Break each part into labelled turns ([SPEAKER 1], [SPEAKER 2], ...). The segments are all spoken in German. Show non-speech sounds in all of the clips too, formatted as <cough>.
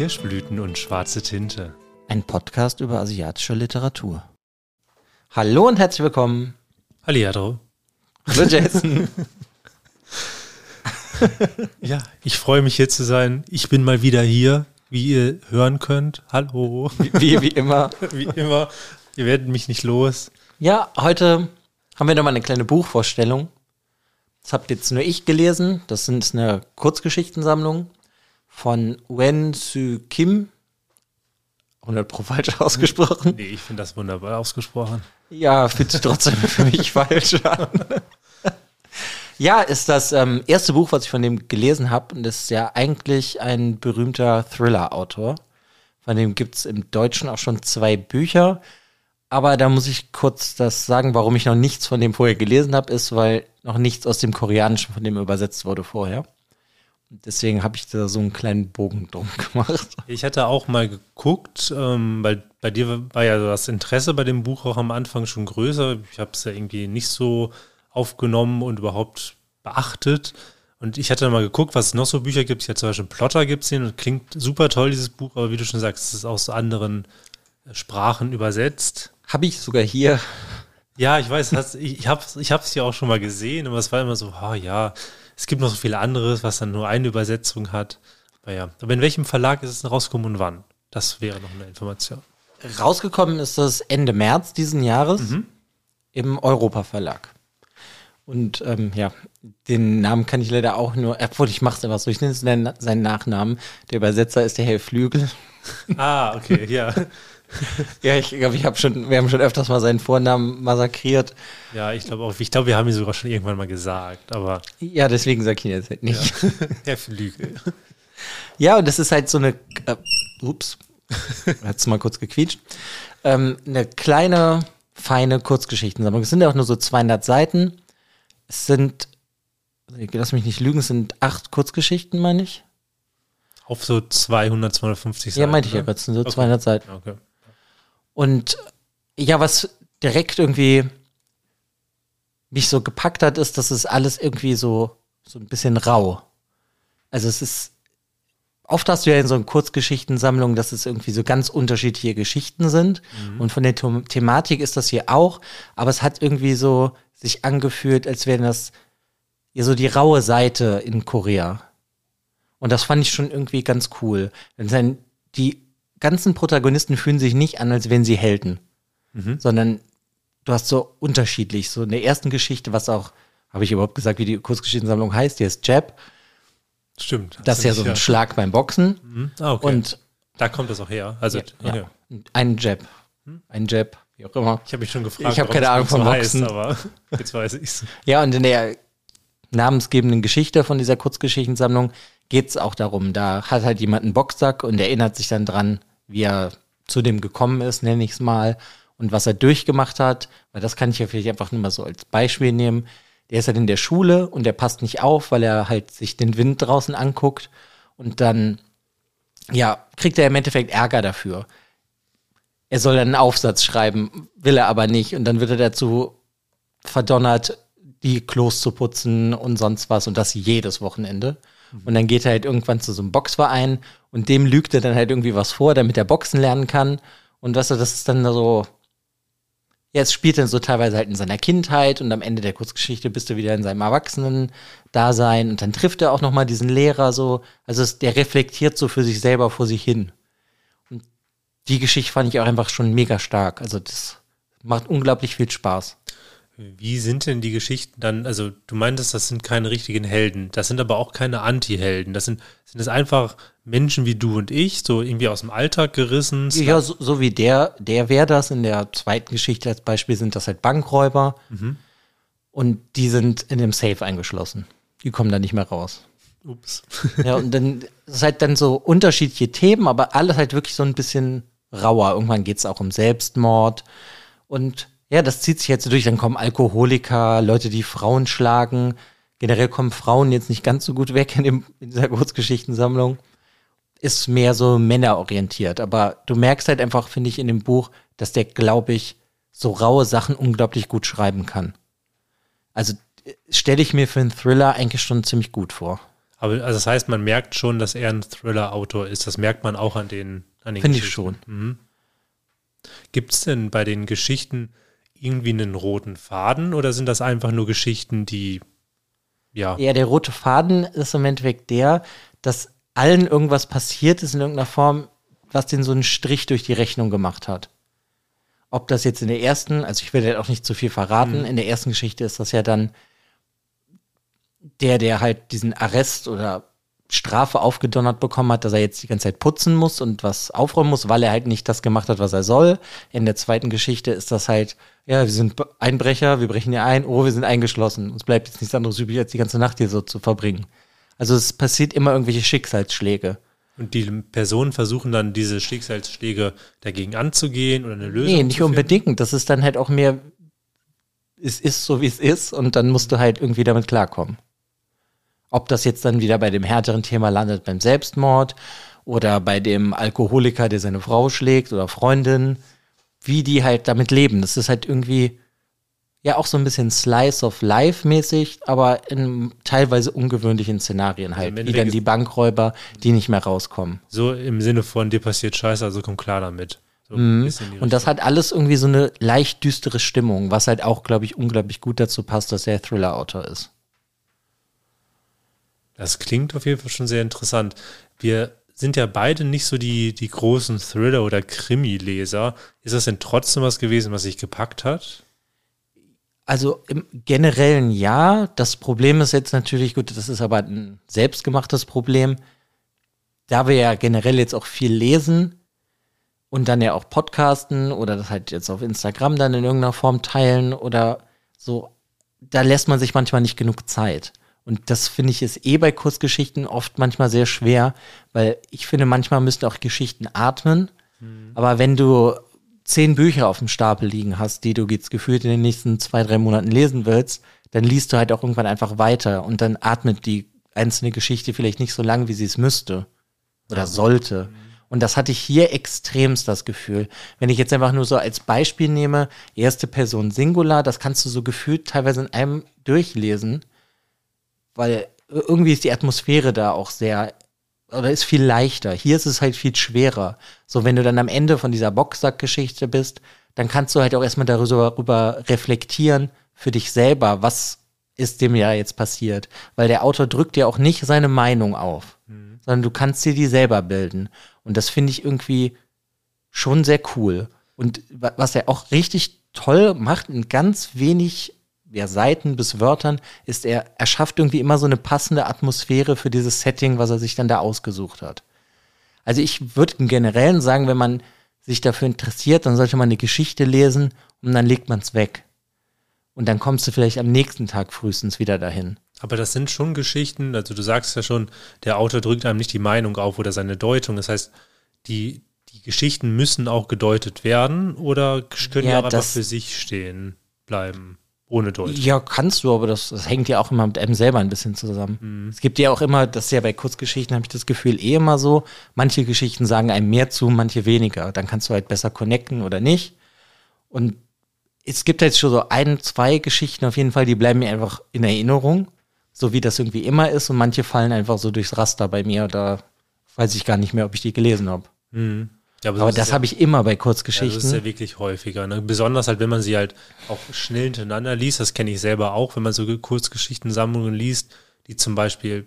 [SPEAKER 1] Kirschblüten und schwarze Tinte.
[SPEAKER 2] Ein Podcast über asiatische Literatur. Hallo und herzlich willkommen.
[SPEAKER 1] Hallihallo.
[SPEAKER 2] Hallo Jason. <laughs>
[SPEAKER 1] Ja, ich freue mich hier zu sein. Ich bin mal wieder hier, wie ihr hören könnt. Hallo.
[SPEAKER 2] wie, wie immer. <laughs>
[SPEAKER 1] Wie immer. Ihr werdet mich nicht los.
[SPEAKER 2] Ja, heute haben wir nochmal eine kleine Buchvorstellung. Das habt jetzt nur ich gelesen. Das ist eine Kurzgeschichtensammlung von Wen Su Kim. 100 pro falsch ausgesprochen.
[SPEAKER 1] Nee, ich finde das wunderbar ausgesprochen.
[SPEAKER 2] Ja, fühlt sich trotzdem für mich <laughs> falsch an. Ja, ist das ähm, erste Buch, was ich von dem gelesen habe. Und das ist ja eigentlich ein berühmter Thriller-Autor. Von dem gibt es im Deutschen auch schon zwei Bücher. Aber da muss ich kurz das sagen, warum ich noch nichts von dem vorher gelesen habe, ist, weil noch nichts aus dem Koreanischen von dem übersetzt wurde vorher. Deswegen habe ich da so einen kleinen Bogen drum <laughs> gemacht.
[SPEAKER 1] Ich hatte auch mal geguckt, ähm, weil bei dir war ja das Interesse bei dem Buch auch am Anfang schon größer. Ich habe es ja irgendwie nicht so aufgenommen und überhaupt beachtet. Und ich hatte mal geguckt, was es noch so Bücher gibt. Ich hatte zum Beispiel Plotter gibt es und klingt super toll, dieses Buch, aber wie du schon sagst, es ist aus anderen äh, Sprachen übersetzt.
[SPEAKER 2] Habe ich sogar hier.
[SPEAKER 1] Ja, ich weiß, hast, ich, ich habe es ich hab's ja auch schon mal gesehen, aber es war immer so, oh, ja, es gibt noch so viel anderes, was dann nur eine Übersetzung hat. Aber ja, aber in welchem Verlag ist es denn rausgekommen und wann? Das wäre noch eine Information.
[SPEAKER 2] Rausgekommen ist das Ende März diesen Jahres im Europa Verlag. Und ähm, ja, den Namen kann ich leider auch nur, obwohl ich mache es einfach so, ich nenne es seinen, seinen Nachnamen. Der Übersetzer ist der Herr Flügel.
[SPEAKER 1] Ah, okay, ja. <laughs> <laughs>
[SPEAKER 2] Ja, ich glaube, ich habe schon, wir haben schon öfters mal seinen Vornamen massakriert.
[SPEAKER 1] Ja, ich glaube auch, ich glaube, wir haben ihn sogar schon irgendwann mal gesagt, aber
[SPEAKER 2] Ja, deswegen sage ich ihn jetzt halt nicht.
[SPEAKER 1] Herr <laughs> Flügel. <laughs>
[SPEAKER 2] Ja, und das ist halt so eine, äh, ups, hat's mal kurz gequietscht, ähm, eine kleine, feine Kurzgeschichtensammlung. Es sind ja auch nur so 200 Seiten. Es sind, lass mich nicht lügen, es sind acht Kurzgeschichten, meine ich.
[SPEAKER 1] Auf so 200, 250 Seiten.
[SPEAKER 2] Ja, meinte ich ja
[SPEAKER 1] ne?
[SPEAKER 2] gerade, es sind so
[SPEAKER 1] Okay.
[SPEAKER 2] 200 Seiten.
[SPEAKER 1] Okay.
[SPEAKER 2] Und ja, was direkt irgendwie mich so gepackt hat, ist, dass es alles irgendwie so, so ein bisschen rau. Also es ist, oft hast du ja in so Kurzgeschichtensammlungen, dass es irgendwie so ganz unterschiedliche Geschichten sind. Und von der The Thematik ist das hier auch, aber es hat irgendwie so sich angefühlt, als wären das ja so die raue Seite in Korea. Und das fand ich schon irgendwie ganz cool. Denn die ganzen Protagonisten fühlen sich nicht an, als wären sie Helden, sondern du hast so unterschiedlich. So in der ersten Geschichte, was auch, habe ich überhaupt gesagt, wie die Kurzgeschichtensammlung heißt, die ist Jab.
[SPEAKER 1] Stimmt.
[SPEAKER 2] Das ist ja so ein Schlag beim Boxen.
[SPEAKER 1] Mhm. Ah, okay.
[SPEAKER 2] Und
[SPEAKER 1] da kommt das auch her. Also,
[SPEAKER 2] ja,
[SPEAKER 1] okay.
[SPEAKER 2] ja, ein Jab. Ein Jab, wie auch immer.
[SPEAKER 1] Ich habe mich schon gefragt,
[SPEAKER 2] Ich hab
[SPEAKER 1] warum
[SPEAKER 2] keine Ahnung
[SPEAKER 1] so
[SPEAKER 2] vom
[SPEAKER 1] heißt,
[SPEAKER 2] Boxen.
[SPEAKER 1] aber <laughs> jetzt weiß ich's.
[SPEAKER 2] Ja, und in der namensgebenden Geschichte von dieser Kurzgeschichtensammlung geht es auch darum, da hat halt jemand einen Boxsack und erinnert sich dann dran, wie er zu dem gekommen ist, nenne ich es mal, und was er durchgemacht hat, weil das kann ich ja vielleicht einfach nur mal so als Beispiel nehmen. Der ist halt in der Schule und der passt nicht auf, weil er halt sich den Wind draußen anguckt und dann, ja, kriegt er im Endeffekt Ärger dafür. Er soll dann einen Aufsatz schreiben, will er aber nicht und dann wird er dazu verdonnert, die Klos zu putzen und sonst was und das jedes Wochenende. Und dann geht er halt irgendwann zu so einem Boxverein und dem lügt er dann halt irgendwie was vor, damit er Boxen lernen kann. Und weißt du, das ist dann so, es spielt dann so teilweise halt in seiner Kindheit und am Ende der Kurzgeschichte bist du wieder in seinem Erwachsenen-Dasein und dann trifft er auch nochmal diesen Lehrer so. Also es, der reflektiert so für sich selber vor sich hin. Und die Geschichte fand ich auch einfach schon mega stark. Also das macht unglaublich viel Spaß.
[SPEAKER 1] Wie sind denn die Geschichten dann, also du meintest, das sind keine richtigen Helden, das sind aber auch keine Anti-Helden, das sind, sind es einfach Menschen wie du und ich, so irgendwie aus dem Alltag gerissen.
[SPEAKER 2] Ja, so, so wie der, der wäre das. In der zweiten Geschichte als Beispiel sind das halt Bankräuber. Und die sind in dem Safe eingeschlossen. Die kommen da nicht mehr raus.
[SPEAKER 1] Ups. <laughs>
[SPEAKER 2] Ja, und dann das ist halt dann so unterschiedliche Themen, aber alles halt wirklich so ein bisschen rauer. Irgendwann geht es auch um Selbstmord. Und ja, das zieht sich jetzt durch. Dann kommen Alkoholiker, Leute, die Frauen schlagen. Generell kommen Frauen jetzt nicht ganz so gut weg in, dem, in dieser Kurzgeschichtensammlung. Ist mehr so männerorientiert. Aber du merkst halt einfach, finde ich, in dem Buch, dass der, glaube ich, so raue Sachen unglaublich gut schreiben kann. Also stelle ich mir für einen Thriller eigentlich schon ziemlich gut vor.
[SPEAKER 1] Aber also das heißt, man merkt schon, dass er ein Thriller-Autor ist. Das merkt man auch an den, an den
[SPEAKER 2] Finde ich schon.
[SPEAKER 1] Mhm. Gibt es denn bei den Geschichten irgendwie einen roten Faden oder sind das einfach nur Geschichten, die ja.
[SPEAKER 2] Ja, der rote Faden ist im Endeffekt der, dass allen irgendwas passiert ist in irgendeiner Form, was den so einen Strich durch die Rechnung gemacht hat. Ob das jetzt in der ersten, also ich will ja auch nicht zu viel verraten,
[SPEAKER 1] Mhm.
[SPEAKER 2] in der ersten Geschichte ist das ja dann der, der halt diesen Arrest oder Strafe aufgedonnert bekommen hat, dass er jetzt die ganze Zeit putzen muss und was aufräumen muss, weil er halt nicht das gemacht hat, was er soll. In der zweiten Geschichte ist das halt, ja, wir sind Einbrecher, wir brechen hier ein, oh, wir sind eingeschlossen. Uns bleibt jetzt nichts anderes übrig, als die ganze Nacht hier so zu verbringen. Also es passiert immer irgendwelche Schicksalsschläge.
[SPEAKER 1] Und die Personen versuchen dann, diese Schicksalsschläge dagegen anzugehen oder eine Lösung
[SPEAKER 2] Nee, nicht unbedingt. Das ist dann halt auch mehr, es ist so, wie es ist und dann musst du halt irgendwie damit klarkommen. Ob das jetzt dann wieder bei dem härteren Thema landet, beim Selbstmord oder bei dem Alkoholiker, der seine Frau schlägt oder Freundin, wie die halt damit leben. Das ist halt irgendwie ja auch so ein bisschen Slice of Life mäßig, aber in teilweise ungewöhnlichen Szenarien halt,
[SPEAKER 1] im
[SPEAKER 2] wie dann die Bankräuber, die nicht mehr rauskommen.
[SPEAKER 1] So im Sinne von, dir passiert Scheiße, also komm klar damit. So
[SPEAKER 2] Mhm. Und das hat alles irgendwie so eine leicht düstere Stimmung, was halt auch, glaube ich, unglaublich gut dazu passt, dass er Thriller-Autor ist.
[SPEAKER 1] Das klingt auf jeden Fall schon sehr interessant. Wir sind ja beide nicht so die, die großen Thriller- oder Krimi-Leser. Ist das denn trotzdem was gewesen, was sich gepackt hat?
[SPEAKER 2] Also im generellen ja. Das Problem ist jetzt natürlich, gut, das ist aber ein selbstgemachtes Problem. Da wir ja generell jetzt auch viel lesen und dann ja auch podcasten oder das halt jetzt auf Instagram dann in irgendeiner Form teilen oder so, da lässt man sich manchmal nicht genug Zeit. Und das finde ich ist eh bei Kurzgeschichten oft manchmal sehr schwer, weil ich finde, manchmal müssen auch Geschichten atmen. Aber wenn du zehn Bücher auf dem Stapel liegen hast, die du jetzt gefühlt in den nächsten zwei, drei Monaten lesen willst, dann liest du halt auch irgendwann einfach weiter und dann atmet die einzelne Geschichte vielleicht nicht so lang, wie sie es müsste oder sollte. Und das hatte ich hier extremst das Gefühl. Wenn ich jetzt einfach nur so als Beispiel nehme, erste Person Singular, das kannst du so gefühlt teilweise in einem durchlesen, weil irgendwie ist die Atmosphäre da auch sehr, oder ist viel leichter. Hier ist es halt viel schwerer. So, wenn du dann am Ende von dieser Boxsack-Geschichte bist, dann kannst du halt auch erstmal darüber, darüber reflektieren für dich selber, was ist dem ja jetzt passiert. Weil der Autor drückt ja auch nicht seine Meinung auf, sondern du kannst dir die selber bilden. Und das finde ich irgendwie schon sehr cool. Und wa- was er auch richtig toll macht, in ganz wenig ja, Seiten bis Wörtern, ist er, er schafft irgendwie immer so eine passende Atmosphäre für dieses Setting, was er sich dann da ausgesucht hat. Also ich würde im Generellen sagen, wenn man sich dafür interessiert, dann sollte man eine Geschichte lesen und dann legt man es weg. Und dann kommst du vielleicht am nächsten Tag frühestens wieder dahin.
[SPEAKER 1] Aber das sind schon Geschichten, also du sagst ja schon, der Autor drückt einem nicht die Meinung auf oder seine Deutung. Das heißt, die, die Geschichten müssen auch gedeutet werden oder können
[SPEAKER 2] Ja,
[SPEAKER 1] auch einfach für sich stehen bleiben, ohne Deutung.
[SPEAKER 2] Ja, kannst du, aber das, das hängt ja auch immer mit einem selber ein bisschen zusammen. Es gibt ja auch immer, das ist ja bei Kurzgeschichten, habe ich das Gefühl, eh immer so, manche Geschichten sagen einem mehr zu, manche weniger. Dann kannst du halt besser connecten oder nicht. Und es gibt jetzt schon so ein, zwei Geschichten auf jeden Fall, die bleiben mir einfach in Erinnerung, so wie das irgendwie immer ist. Und manche fallen einfach so durchs Raster bei mir. Da weiß ich gar nicht mehr, ob ich die gelesen habe.
[SPEAKER 1] Ja,
[SPEAKER 2] Aber das
[SPEAKER 1] ist ja,
[SPEAKER 2] habe ich immer bei
[SPEAKER 1] ja,
[SPEAKER 2] Kurzgeschichten.
[SPEAKER 1] das ist ja wirklich häufiger. Ne? Besonders halt, wenn man sie halt auch schnell hintereinander liest. Das kenne ich selber auch, wenn man so Kurzgeschichtensammlungen liest, die zum Beispiel,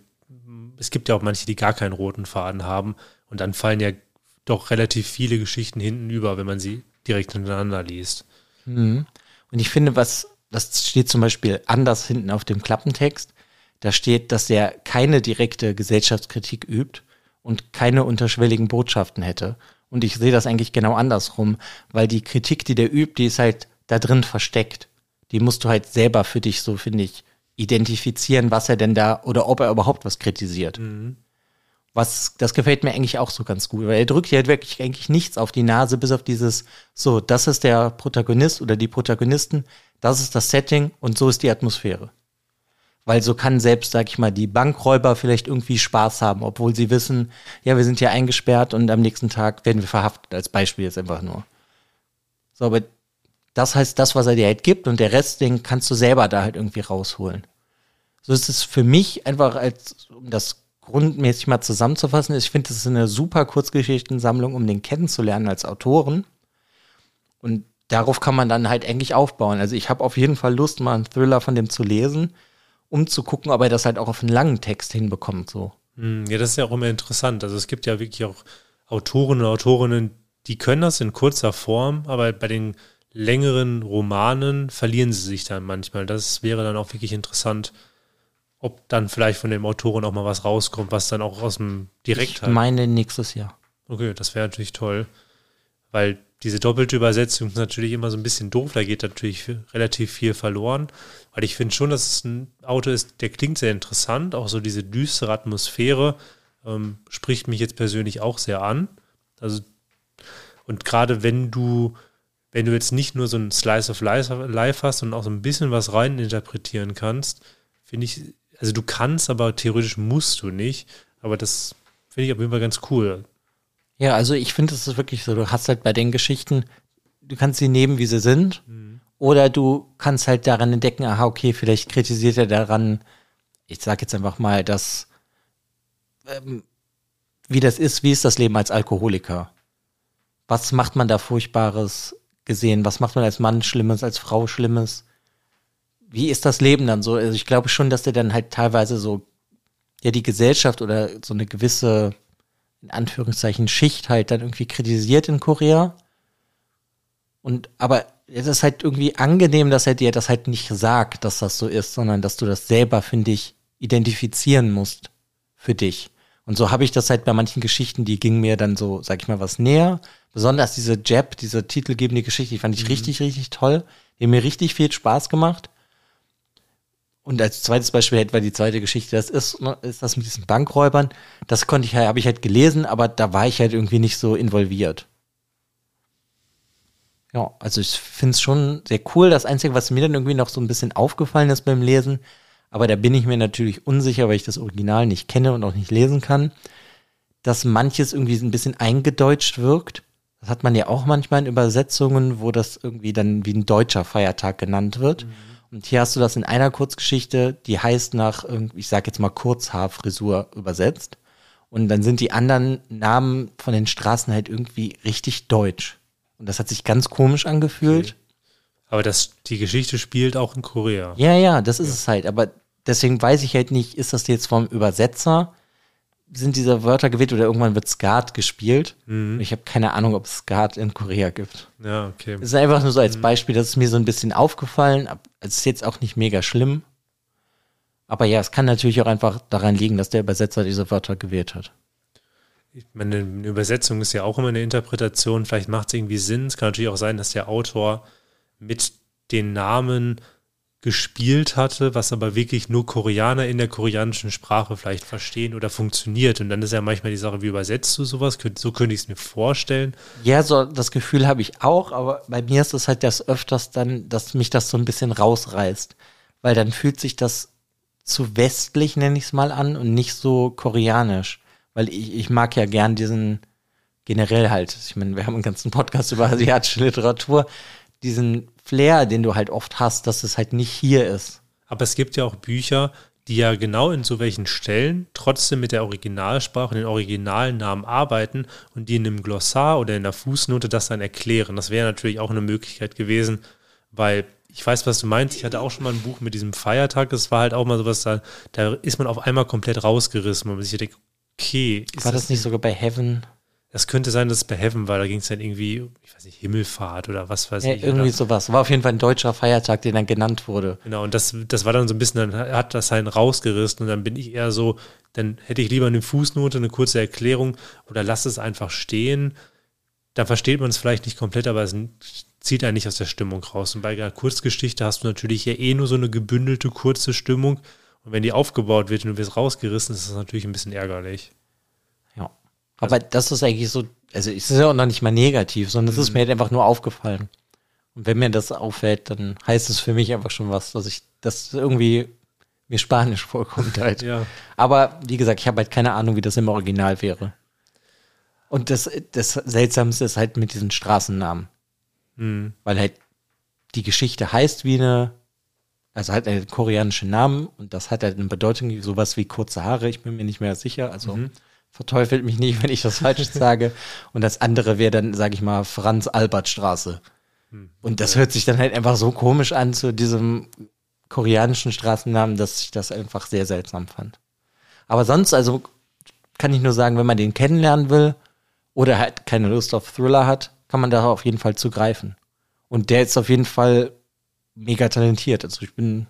[SPEAKER 1] es gibt ja auch manche, die gar keinen roten Faden haben. Und dann fallen ja doch relativ viele Geschichten hinten über, wenn man sie direkt hintereinander liest.
[SPEAKER 2] Und ich finde, was, das steht zum Beispiel anders hinten auf dem Klappentext. Da steht, dass er keine direkte Gesellschaftskritik übt und keine unterschwelligen Botschaften hätte. Und ich sehe das eigentlich genau andersrum, weil die Kritik, die der übt, die ist halt da drin versteckt. Die musst du halt selber für dich, so finde ich, identifizieren, was er denn da oder ob er überhaupt was kritisiert. Was, das gefällt mir eigentlich auch so ganz gut, weil er drückt ja halt wirklich eigentlich nichts auf die Nase, bis auf dieses, so, das ist der Protagonist oder die Protagonisten, das ist das Setting und so ist die Atmosphäre. Weil so kann selbst, sag ich mal, die Bankräuber vielleicht irgendwie Spaß haben, obwohl sie wissen, ja, wir sind hier eingesperrt und am nächsten Tag werden wir verhaftet, als Beispiel jetzt einfach nur. So, aber das heißt, das, was er dir halt gibt und der Rest, den kannst du selber da halt irgendwie rausholen. So ist es für mich einfach als, um das grundmäßig mal zusammenzufassen ich finde, das ist eine super Kurzgeschichtensammlung, um den kennenzulernen als Autoren. Und darauf kann man dann halt eigentlich aufbauen. Also ich habe auf jeden Fall Lust, mal einen Thriller von dem zu lesen, um zu gucken, ob er das halt auch auf einen langen Text hinbekommt. So.
[SPEAKER 1] Hm, ja, das ist ja auch immer interessant. Also es gibt ja wirklich auch Autoren und Autorinnen, die können das in kurzer Form, aber bei den längeren Romanen verlieren sie sich dann manchmal. Das wäre dann auch wirklich interessant, ob dann vielleicht von dem Autoren auch mal was rauskommt, was dann auch aus dem Direkt
[SPEAKER 2] Ich meine nächstes Jahr.
[SPEAKER 1] Okay, das wäre natürlich toll, weil diese doppelte Übersetzung ist natürlich immer so ein bisschen doof, da geht natürlich relativ viel verloren, weil ich finde schon, dass es ein Auto ist, der klingt sehr interessant, auch so diese düstere Atmosphäre ähm, spricht mich jetzt persönlich auch sehr an. Also und gerade wenn du wenn du jetzt nicht nur so ein Slice of Life hast und auch so ein bisschen was rein interpretieren kannst, finde ich, also du kannst, aber theoretisch musst du nicht. Aber das finde ich auf jeden Fall ganz cool.
[SPEAKER 2] Ja, also ich finde, es ist wirklich so, du hast halt bei den Geschichten, du kannst sie nehmen, wie sie sind, mhm. oder du kannst halt daran entdecken, aha, okay, vielleicht kritisiert er daran, ich sag jetzt einfach mal, dass, ähm, wie das ist, wie ist das Leben als Alkoholiker? Was macht man da Furchtbares gesehen? Was macht man als Mann Schlimmes, als Frau Schlimmes? Wie ist das Leben dann so? Also ich glaube schon, dass der dann halt teilweise so, ja, die Gesellschaft oder so eine gewisse, in Anführungszeichen, Schicht halt dann irgendwie kritisiert in Korea. Und, aber es ist halt irgendwie angenehm, dass er dir das halt nicht sagt, dass das so ist, sondern dass du das selber, finde ich, identifizieren musst für dich. Und so habe ich das halt bei manchen Geschichten, die gingen mir dann so, sag ich mal, was näher. Besonders diese Jab, diese titelgebende Geschichte, die fand ich mhm. richtig, richtig toll. Die haben mir richtig viel Spaß gemacht. Und als zweites Beispiel hätte wir die zweite Geschichte, das ist, ne, ist das mit diesen Bankräubern. Das konnte ich habe ich halt gelesen, aber da war ich halt irgendwie nicht so involviert. Ja, also ich finde es schon sehr cool. Das Einzige, was mir dann irgendwie noch so ein bisschen aufgefallen ist beim Lesen, aber da bin ich mir natürlich unsicher, weil ich das Original nicht kenne und auch nicht lesen kann, dass manches irgendwie ein bisschen eingedeutscht wirkt. Das hat man ja auch manchmal in Übersetzungen, wo das irgendwie dann wie ein deutscher Feiertag genannt wird. Mhm. Und hier hast du das in einer Kurzgeschichte, die heißt nach, ich sag jetzt mal Kurzhaarfrisur übersetzt. Und dann sind die anderen Namen von den Straßen halt irgendwie richtig deutsch. Und das hat sich ganz komisch angefühlt. Okay.
[SPEAKER 1] Aber das, die Geschichte spielt auch in Korea.
[SPEAKER 2] Ja, ja, das ist ja. es halt. Aber deswegen weiß ich halt nicht, ist das jetzt vom Übersetzer, sind diese Wörter gewählt oder irgendwann wird Skat gespielt. Mhm. Ich habe keine Ahnung, ob es Skat in Korea gibt.
[SPEAKER 1] Ja, okay.
[SPEAKER 2] Es ist einfach nur so als mhm. Beispiel, das ist mir so ein bisschen aufgefallen. Es ist jetzt auch nicht mega schlimm. Aber ja, es kann natürlich auch einfach daran liegen, dass der Übersetzer diese Wörter gewählt hat.
[SPEAKER 1] Ich meine, eine Übersetzung ist ja auch immer eine Interpretation. Vielleicht macht es irgendwie Sinn. Es kann natürlich auch sein, dass der Autor mit den Namen gespielt hatte, was aber wirklich nur Koreaner in der koreanischen Sprache vielleicht verstehen oder funktioniert. Und dann ist ja manchmal die Sache, wie übersetzt du sowas? So könnte ich es mir vorstellen.
[SPEAKER 2] Ja, so das Gefühl habe ich auch, aber bei mir ist es halt das öfters dann, dass mich das so ein bisschen rausreißt. Weil dann fühlt sich das zu westlich, nenne ich es mal an, und nicht so koreanisch. Weil ich, ich mag ja gern diesen generell halt, ich meine, wir haben einen ganzen Podcast über asiatische Literatur, diesen Flair, den du halt oft hast, dass es halt nicht hier ist.
[SPEAKER 1] Aber es gibt ja auch Bücher, die ja genau in so welchen Stellen trotzdem mit der Originalsprache, den originalen Namen arbeiten und die in einem Glossar oder in der Fußnote das dann erklären. Das wäre natürlich auch eine Möglichkeit gewesen, weil ich weiß, was du meinst. Ich hatte auch schon mal ein Buch mit diesem Feiertag. Das war halt auch mal sowas, da, da ist man auf einmal komplett rausgerissen, weil man sich denkt, okay.
[SPEAKER 2] War das, das nicht sogar bei Heaven?
[SPEAKER 1] Das könnte sein, dass es bei Heaven war. Da ging es dann irgendwie, ich weiß nicht, Himmelfahrt oder was weiß ja, ich.
[SPEAKER 2] Irgendwie oder? sowas. War auf jeden Fall ein deutscher Feiertag, der dann genannt wurde.
[SPEAKER 1] Genau, und das, das war dann so ein bisschen, dann hat das einen rausgerissen und dann bin ich eher so, dann hätte ich lieber eine Fußnote, eine kurze Erklärung oder lass es einfach stehen. Dann versteht man es vielleicht nicht komplett, aber es zieht einen nicht aus der Stimmung raus. Und bei einer Kurzgeschichte hast du natürlich ja eh nur so eine gebündelte, kurze Stimmung. Und wenn die aufgebaut wird und du wirst rausgerissen, ist das natürlich ein bisschen ärgerlich.
[SPEAKER 2] Aber also, das ist eigentlich so, also es ist ja auch noch nicht mal negativ, sondern es ist mhm. mir halt einfach nur aufgefallen. Und wenn mir das auffällt, dann heißt es für mich einfach schon was, dass ich das irgendwie mir Spanisch <laughs> vorkommt halt.
[SPEAKER 1] ja.
[SPEAKER 2] Aber wie gesagt, ich habe halt keine Ahnung, wie das im Original wäre. Und das, das Seltsamste ist halt mit diesen Straßennamen. Mhm. Weil halt die Geschichte heißt wie eine Also hat einen koreanischen Namen und das hat halt eine Bedeutung, sowas wie kurze Haare, ich bin mir nicht mehr sicher. Also
[SPEAKER 1] Mhm.
[SPEAKER 2] Verteufelt mich nicht, <laughs> wenn ich das falsch sage. Und das andere wäre dann, sage ich mal, Franz-Albert-Straße.
[SPEAKER 1] Hm.
[SPEAKER 2] Und das hört sich dann halt einfach so komisch an zu diesem koreanischen Straßennamen, dass ich das einfach sehr seltsam fand. Aber sonst, also kann ich nur sagen, wenn man den kennenlernen will oder halt keine Lust auf Thriller hat, kann man da auf jeden Fall zugreifen. Und der ist auf jeden Fall mega talentiert. Also ich bin,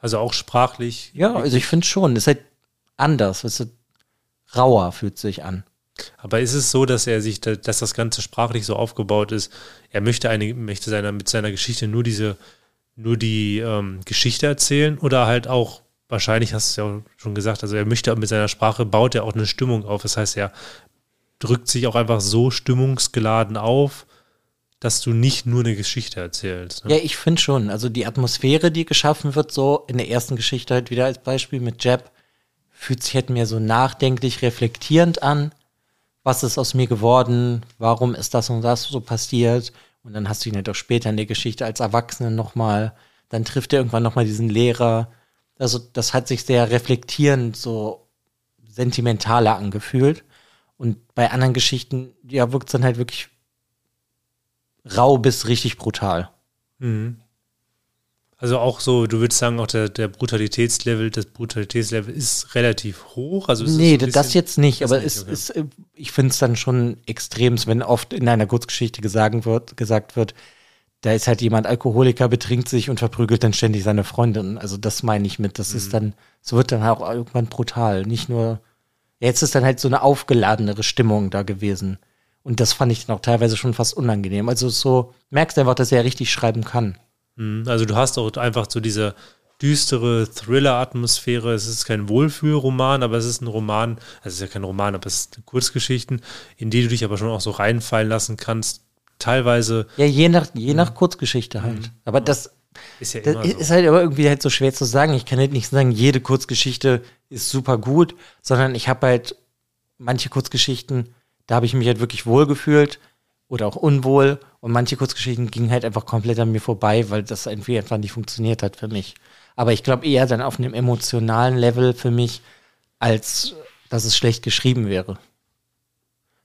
[SPEAKER 1] Also auch sprachlich.
[SPEAKER 2] ja, also ich finde schon, ist halt anders, weißt du, rauer fühlt sich an.
[SPEAKER 1] Aber ist es so, dass er sich, da- dass das Ganze sprachlich so aufgebaut ist, er möchte eine, möchte seiner, mit seiner Geschichte nur diese, nur die ähm, Geschichte erzählen oder halt auch, wahrscheinlich hast du es ja auch schon gesagt, also er möchte mit seiner Sprache, baut er auch eine Stimmung auf. Das heißt, er drückt sich auch einfach so stimmungsgeladen auf, dass du nicht nur eine Geschichte erzählst. Ne?
[SPEAKER 2] Ja, ich finde schon. Also die Atmosphäre, die geschaffen wird, so in der ersten Geschichte halt wieder als Beispiel mit Jeb, fühlt sich halt mehr so nachdenklich, reflektierend an. Was ist aus mir geworden? Warum ist das und das so passiert? Und dann hast du ihn halt auch später in der Geschichte als Erwachsenen nochmal. Dann trifft er irgendwann nochmal diesen Lehrer. Also das hat sich sehr reflektierend, so sentimentaler angefühlt. Und bei anderen Geschichten, ja, wirkt es dann halt wirklich rau bis richtig brutal.
[SPEAKER 1] Mhm. Also auch so, du würdest sagen, auch der, der Brutalitätslevel, das Brutalitätslevel ist relativ hoch. Also
[SPEAKER 2] Nee,
[SPEAKER 1] so
[SPEAKER 2] das jetzt nicht, aber
[SPEAKER 1] nicht,
[SPEAKER 2] es
[SPEAKER 1] okay.
[SPEAKER 2] ist, äh, ich finde es dann schon extrem, wenn oft in einer Kurzgeschichte gesagt wird, gesagt wird, da ist halt jemand Alkoholiker, betrinkt sich und verprügelt dann ständig seine Freundin. Also das meine ich mit. Das
[SPEAKER 1] Mhm.
[SPEAKER 2] ist dann, so wird dann auch irgendwann brutal. Nicht nur, jetzt ist dann halt so eine aufgeladenere Stimmung da gewesen. Und das fand ich dann auch teilweise schon fast unangenehm. Also so, merkst einfach, dass er richtig schreiben kann.
[SPEAKER 1] Mhm. Also du hast auch einfach so diese düstere Thriller-Atmosphäre. Es ist kein Wohlfühlroman, aber es ist ein Roman, also es ist ja kein Roman, aber es sind Kurzgeschichten, in die du dich aber schon auch so reinfallen lassen kannst. Teilweise
[SPEAKER 2] Ja, je nach, je nach Kurzgeschichte halt. Aber das,
[SPEAKER 1] ist ja
[SPEAKER 2] Das
[SPEAKER 1] immer so.
[SPEAKER 2] ist halt aber irgendwie halt so schwer zu sagen. Ich kann halt nicht sagen, jede Kurzgeschichte ist super gut, sondern ich habe halt manche Kurzgeschichten, da habe ich mich halt wirklich wohl gefühlt oder auch unwohl und manche Kurzgeschichten gingen halt einfach komplett an mir vorbei, weil das irgendwie einfach nicht funktioniert hat für mich. Aber ich glaube eher dann auf einem emotionalen Level für mich, als dass es schlecht geschrieben wäre.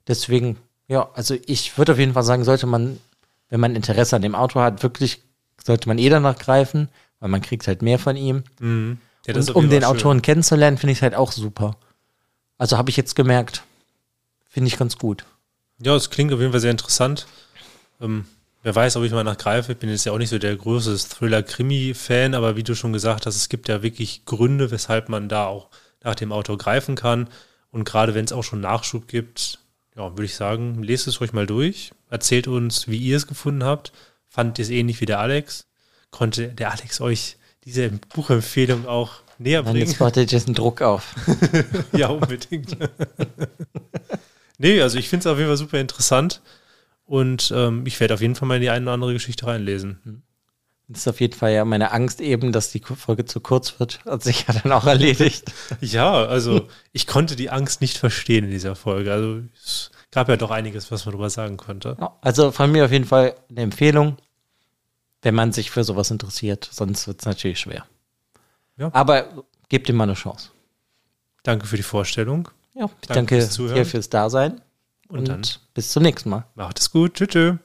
[SPEAKER 2] Deswegen, ja, also ich würde auf jeden Fall sagen, sollte man, wenn man Interesse an dem Autor hat, wirklich sollte man eh danach greifen, weil man kriegt halt mehr von ihm.
[SPEAKER 1] Mhm. Ja,
[SPEAKER 2] Und um den
[SPEAKER 1] schön.
[SPEAKER 2] Autoren kennenzulernen, finde ich es halt auch super. Also habe ich jetzt gemerkt, finde ich ganz gut.
[SPEAKER 1] Ja, es klingt auf jeden Fall sehr interessant. Ähm, wer weiß, ob ich mal nachgreife. Ich bin jetzt ja auch nicht so der größte Thriller-Krimi-Fan, aber wie du schon gesagt hast, es gibt ja wirklich Gründe, weshalb man da auch nach dem Autor greifen kann. Und gerade wenn es auch schon Nachschub gibt, ja, würde ich sagen, lest es euch mal durch. Erzählt uns, wie ihr es gefunden habt. Fand ihr es ähnlich wie der Alex? Konnte der Alex euch diese Buchempfehlung auch näher bringen?
[SPEAKER 2] jetzt baut er jetzt einen Druck auf. <laughs>
[SPEAKER 1] Ja, unbedingt. <laughs> nee, also ich finde es auf jeden Fall super interessant. Und ähm, ich werde auf jeden Fall mal in die eine oder andere Geschichte reinlesen.
[SPEAKER 2] Das ist auf jeden Fall ja meine Angst eben, dass die Folge zu kurz wird. Hat sich ja dann auch erledigt. <laughs>
[SPEAKER 1] Ja, also <laughs> ich konnte die Angst nicht verstehen in dieser Folge. Also es gab ja doch einiges, was man darüber sagen konnte.
[SPEAKER 2] Ja, also von mir auf jeden Fall eine Empfehlung, wenn man sich für sowas interessiert. Sonst wird es natürlich schwer.
[SPEAKER 1] Ja.
[SPEAKER 2] Aber gebt ihm mal eine Chance.
[SPEAKER 1] Danke für die Vorstellung
[SPEAKER 2] Ja,
[SPEAKER 1] Danke
[SPEAKER 2] danke,
[SPEAKER 1] fürs Zuhören.
[SPEAKER 2] dir fürs Dasein
[SPEAKER 1] und,
[SPEAKER 2] und, bis zum nächsten Mal.
[SPEAKER 1] macht es gut. Tschüss. tschüss.